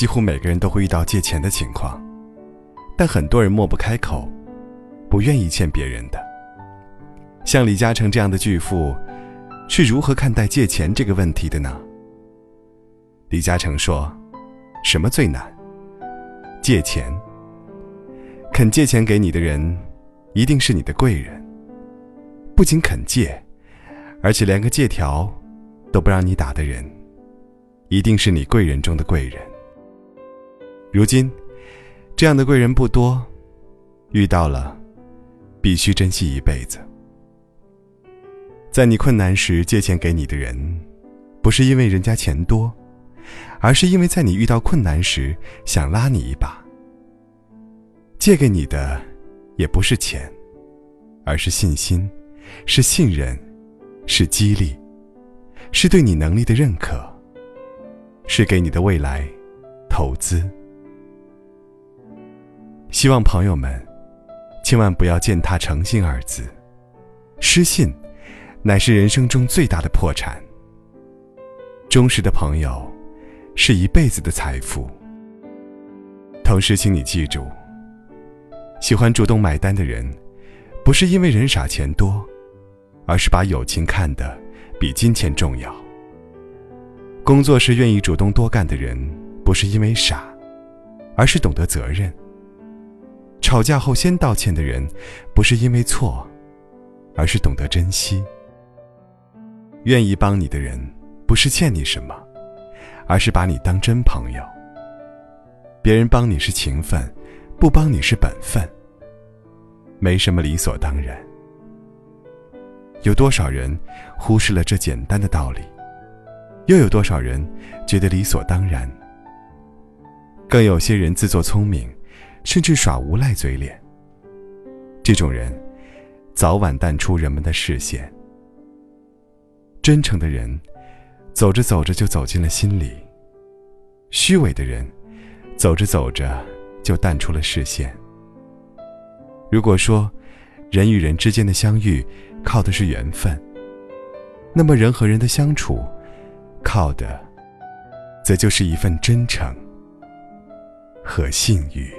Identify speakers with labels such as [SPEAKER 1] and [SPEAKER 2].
[SPEAKER 1] 几乎每个人都会遇到借钱的情况，但很多人莫不开口，不愿意欠别人的。像李嘉诚这样的巨富，是如何看待借钱这个问题的呢？李嘉诚说：“什么最难？借钱。肯借钱给你的人，一定是你的贵人。不仅肯借，而且连个借条都不让你打的人。”一定是你贵人中的贵人。如今，这样的贵人不多，遇到了，必须珍惜一辈子。在你困难时借钱给你的人，不是因为人家钱多，而是因为在你遇到困难时想拉你一把。借给你的，也不是钱，而是信心，是信任，是激励，是对你能力的认可。是给你的未来投资。希望朋友们千万不要践踏诚信二字，失信乃是人生中最大的破产。忠实的朋友是一辈子的财富。同时，请你记住，喜欢主动买单的人，不是因为人傻钱多，而是把友情看得比金钱重要。工作时愿意主动多干的人，不是因为傻，而是懂得责任。吵架后先道歉的人，不是因为错，而是懂得珍惜。愿意帮你的人，不是欠你什么，而是把你当真朋友。别人帮你是情分，不帮你是本分。没什么理所当然。有多少人忽视了这简单的道理？又有多少人觉得理所当然？更有些人自作聪明，甚至耍无赖嘴脸。这种人，早晚淡出人们的视线。真诚的人，走着走着就走进了心里；虚伪的人，走着走着就淡出了视线。如果说，人与人之间的相遇靠的是缘分，那么人和人的相处。靠的，则就是一份真诚和信誉。